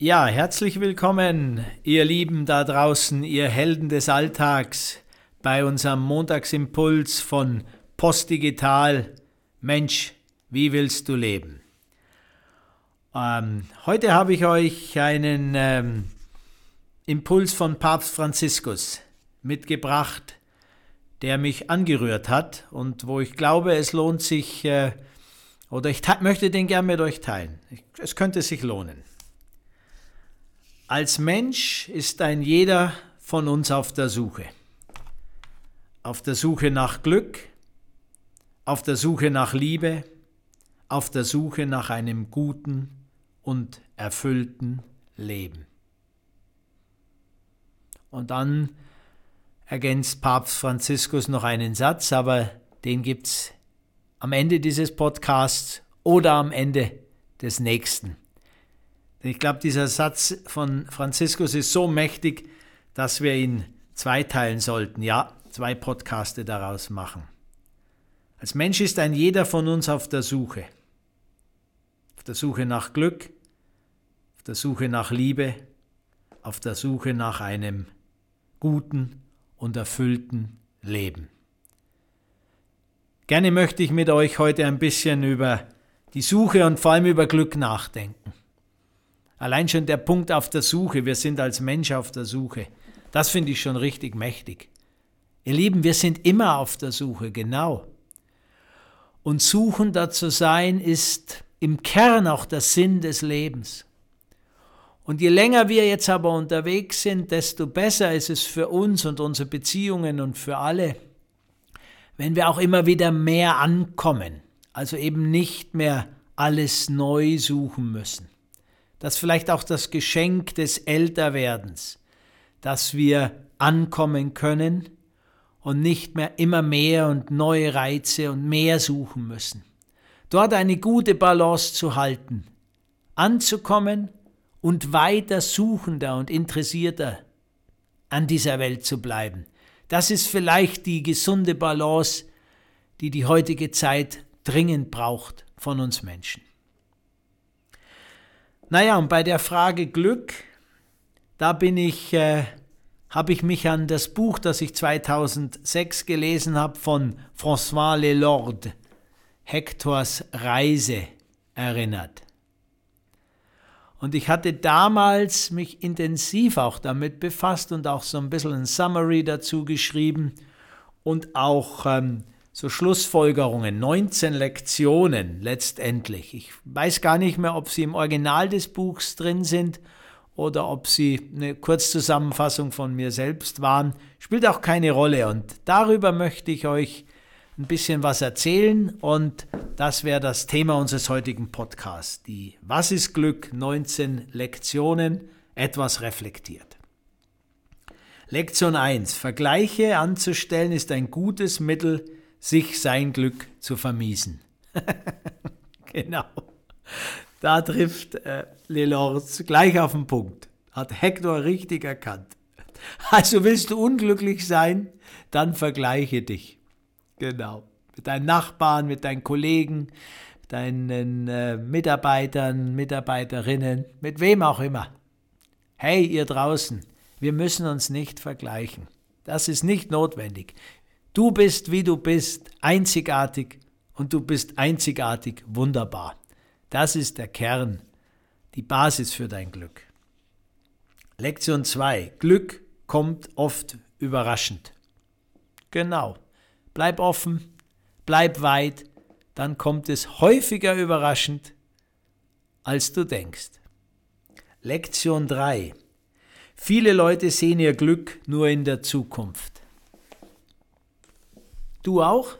Ja, herzlich willkommen, ihr Lieben da draußen, ihr Helden des Alltags, bei unserem Montagsimpuls von Postdigital. Mensch, wie willst du leben? Ähm, heute habe ich euch einen ähm, Impuls von Papst Franziskus mitgebracht, der mich angerührt hat und wo ich glaube, es lohnt sich, äh, oder ich möchte den gern mit euch teilen. Es könnte sich lohnen. Als Mensch ist ein jeder von uns auf der Suche. Auf der Suche nach Glück, auf der Suche nach Liebe, auf der Suche nach einem guten und erfüllten Leben. Und dann ergänzt Papst Franziskus noch einen Satz, aber den gibt es am Ende dieses Podcasts oder am Ende des nächsten. Ich glaube, dieser Satz von Franziskus ist so mächtig, dass wir ihn zweiteilen sollten, ja, zwei Podcaste daraus machen. Als Mensch ist ein jeder von uns auf der Suche. Auf der Suche nach Glück, auf der Suche nach Liebe, auf der Suche nach einem guten und erfüllten Leben. Gerne möchte ich mit euch heute ein bisschen über die Suche und vor allem über Glück nachdenken. Allein schon der Punkt auf der Suche, wir sind als Mensch auf der Suche, das finde ich schon richtig mächtig. Ihr Lieben, wir sind immer auf der Suche, genau. Und suchender zu sein ist im Kern auch der Sinn des Lebens. Und je länger wir jetzt aber unterwegs sind, desto besser ist es für uns und unsere Beziehungen und für alle, wenn wir auch immer wieder mehr ankommen, also eben nicht mehr alles neu suchen müssen. Das ist vielleicht auch das Geschenk des Älterwerdens, dass wir ankommen können und nicht mehr immer mehr und neue Reize und mehr suchen müssen. Dort eine gute Balance zu halten, anzukommen und weiter suchender und interessierter an dieser Welt zu bleiben. Das ist vielleicht die gesunde Balance, die die heutige Zeit dringend braucht von uns Menschen. Naja, und bei der Frage Glück, da bin ich, äh, habe ich mich an das Buch, das ich 2006 gelesen habe, von François Lelorde, Hectors Reise, erinnert. Und ich hatte damals mich intensiv auch damit befasst und auch so ein bisschen ein Summary dazu geschrieben und auch ähm, so Schlussfolgerungen, 19 Lektionen letztendlich. Ich weiß gar nicht mehr, ob sie im Original des Buchs drin sind oder ob sie eine Kurzzusammenfassung von mir selbst waren. Spielt auch keine Rolle und darüber möchte ich euch ein bisschen was erzählen und das wäre das Thema unseres heutigen Podcasts. Die Was ist Glück? 19 Lektionen, etwas reflektiert. Lektion 1. Vergleiche anzustellen ist ein gutes Mittel, sich sein Glück zu vermiesen. genau. Da trifft äh, Lelorz gleich auf den Punkt. Hat Hector richtig erkannt. Also willst du unglücklich sein, dann vergleiche dich. Genau. Mit deinen Nachbarn, mit deinen Kollegen, deinen äh, Mitarbeitern, Mitarbeiterinnen, mit wem auch immer. Hey, ihr draußen, wir müssen uns nicht vergleichen. Das ist nicht notwendig. Du bist, wie du bist, einzigartig und du bist einzigartig wunderbar. Das ist der Kern, die Basis für dein Glück. Lektion 2. Glück kommt oft überraschend. Genau. Bleib offen, bleib weit, dann kommt es häufiger überraschend, als du denkst. Lektion 3. Viele Leute sehen ihr Glück nur in der Zukunft. Du auch?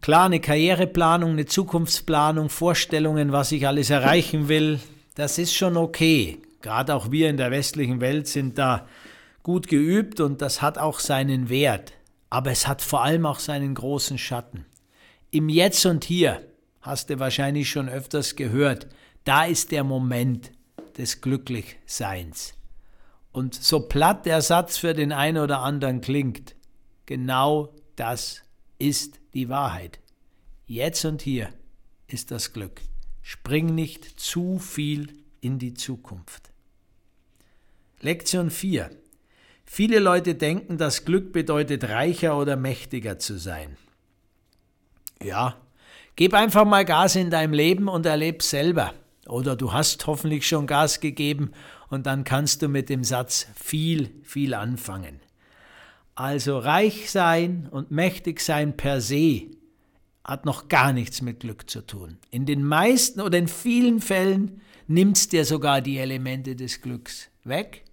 Klar, eine Karriereplanung, eine Zukunftsplanung, Vorstellungen, was ich alles erreichen will, das ist schon okay. Gerade auch wir in der westlichen Welt sind da gut geübt und das hat auch seinen Wert aber es hat vor allem auch seinen großen Schatten. Im Jetzt und Hier hast du wahrscheinlich schon öfters gehört, da ist der Moment des Glücklichseins. Und so platt der Satz für den einen oder anderen klingt, genau das ist die Wahrheit. Jetzt und hier ist das Glück. Spring nicht zu viel in die Zukunft. Lektion 4. Viele Leute denken, dass Glück bedeutet, reicher oder mächtiger zu sein. Ja, gib einfach mal Gas in deinem Leben und erleb selber. Oder du hast hoffentlich schon Gas gegeben und dann kannst du mit dem Satz viel, viel anfangen. Also reich sein und mächtig sein per se hat noch gar nichts mit Glück zu tun. In den meisten oder in vielen Fällen nimmt es dir sogar die Elemente des Glücks weg.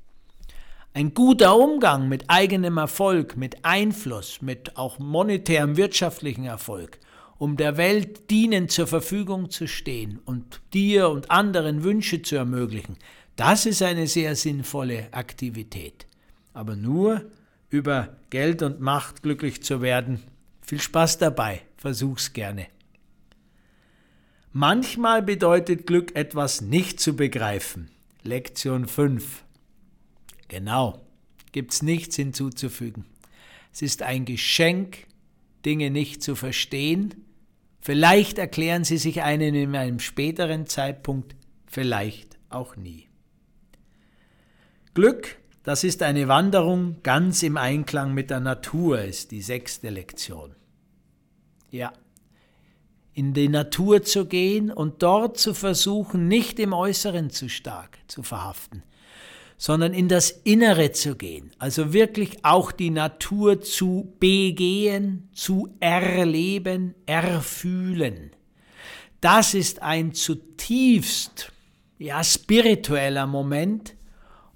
Ein guter Umgang mit eigenem Erfolg, mit Einfluss, mit auch monetärem wirtschaftlichen Erfolg, um der Welt dienend zur Verfügung zu stehen und dir und anderen Wünsche zu ermöglichen, das ist eine sehr sinnvolle Aktivität. Aber nur über Geld und Macht glücklich zu werden, viel Spaß dabei, versuch's gerne. Manchmal bedeutet Glück etwas nicht zu begreifen. Lektion 5. Genau, gibt's nichts hinzuzufügen. Es ist ein Geschenk, Dinge nicht zu verstehen. Vielleicht erklären sie sich einen in einem späteren Zeitpunkt, vielleicht auch nie. Glück das ist eine Wanderung ganz im Einklang mit der Natur, ist die sechste Lektion. Ja, in die Natur zu gehen und dort zu versuchen, nicht im Äußeren zu stark zu verhaften, sondern in das Innere zu gehen, also wirklich auch die Natur zu begehen, zu erleben, erfühlen. Das ist ein zutiefst ja, spiritueller Moment,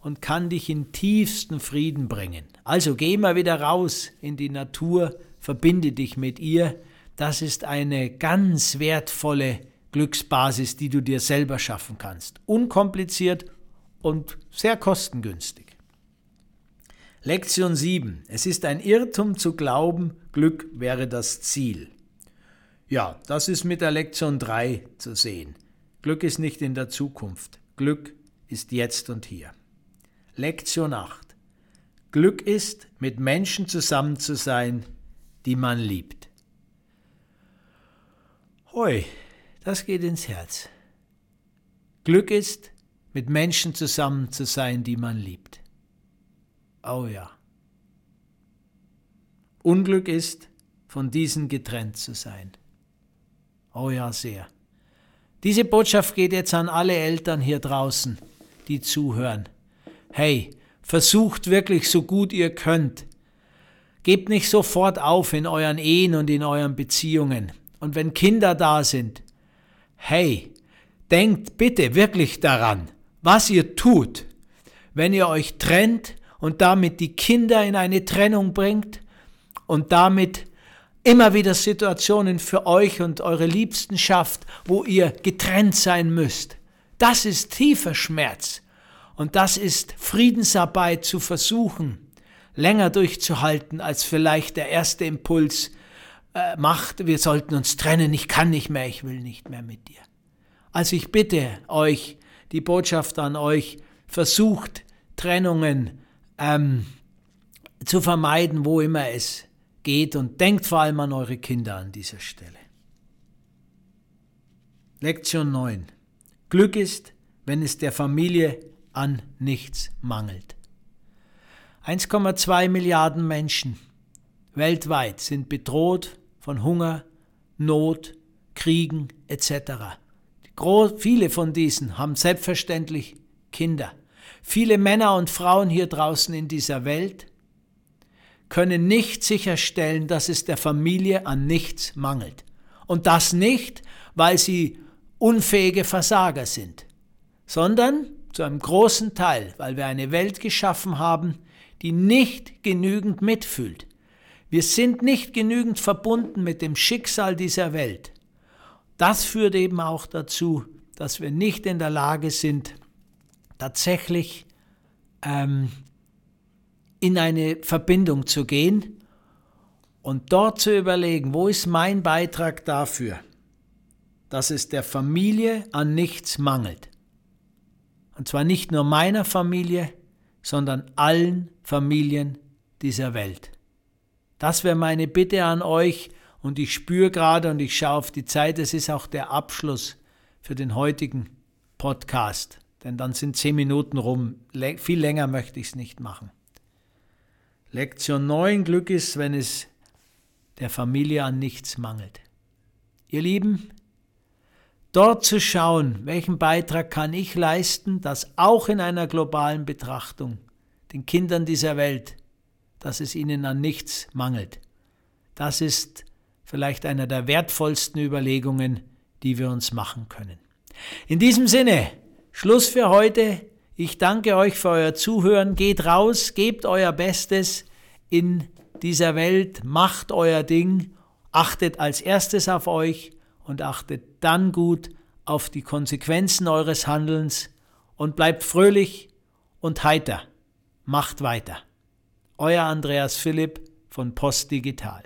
und kann dich in tiefsten Frieden bringen. Also geh mal wieder raus in die Natur, verbinde dich mit ihr. Das ist eine ganz wertvolle Glücksbasis, die du dir selber schaffen kannst. Unkompliziert und sehr kostengünstig. Lektion 7. Es ist ein Irrtum zu glauben, Glück wäre das Ziel. Ja, das ist mit der Lektion 3 zu sehen. Glück ist nicht in der Zukunft. Glück ist jetzt und hier. Lektion 8. Glück ist, mit Menschen zusammen zu sein, die man liebt. Hoi, das geht ins Herz. Glück ist, mit Menschen zusammen zu sein, die man liebt. Oh ja. Unglück ist, von diesen getrennt zu sein. Oh ja, sehr. Diese Botschaft geht jetzt an alle Eltern hier draußen, die zuhören hey, versucht wirklich so gut ihr könnt. Gebt nicht sofort auf in euren Ehen und in euren Beziehungen. Und wenn Kinder da sind, hey, denkt bitte wirklich daran, was ihr tut, wenn ihr euch trennt und damit die Kinder in eine Trennung bringt und damit immer wieder Situationen für euch und eure Liebsten schafft, wo ihr getrennt sein müsst. Das ist tiefer Schmerz. Und das ist Friedensarbeit zu versuchen, länger durchzuhalten, als vielleicht der erste Impuls äh, macht, wir sollten uns trennen, ich kann nicht mehr, ich will nicht mehr mit dir. Also ich bitte euch, die Botschaft an euch, versucht Trennungen ähm, zu vermeiden, wo immer es geht und denkt vor allem an eure Kinder an dieser Stelle. Lektion 9. Glück ist, wenn es der Familie an nichts mangelt. 1,2 Milliarden Menschen weltweit sind bedroht von Hunger, Not, Kriegen etc. Viele von diesen haben selbstverständlich Kinder. Viele Männer und Frauen hier draußen in dieser Welt können nicht sicherstellen, dass es der Familie an nichts mangelt. Und das nicht, weil sie unfähige Versager sind, sondern zu einem großen Teil, weil wir eine Welt geschaffen haben, die nicht genügend mitfühlt. Wir sind nicht genügend verbunden mit dem Schicksal dieser Welt. Das führt eben auch dazu, dass wir nicht in der Lage sind, tatsächlich ähm, in eine Verbindung zu gehen und dort zu überlegen, wo ist mein Beitrag dafür, dass es der Familie an nichts mangelt. Und zwar nicht nur meiner Familie, sondern allen Familien dieser Welt. Das wäre meine Bitte an euch und ich spüre gerade und ich schaue auf die Zeit, es ist auch der Abschluss für den heutigen Podcast. denn dann sind zehn Minuten rum. Viel länger möchte ich es nicht machen. Lektion 9, Glück ist, wenn es der Familie an nichts mangelt. Ihr Lieben, dort zu schauen, welchen Beitrag kann ich leisten, dass auch in einer globalen Betrachtung den Kindern dieser Welt, dass es ihnen an nichts mangelt. Das ist vielleicht einer der wertvollsten Überlegungen, die wir uns machen können. In diesem Sinne, Schluss für heute. Ich danke euch für euer Zuhören. Geht raus, gebt euer Bestes in dieser Welt, macht euer Ding, achtet als erstes auf euch und achtet dann gut auf die Konsequenzen eures Handelns und bleibt fröhlich und heiter. Macht weiter. Euer Andreas Philipp von Post Digital.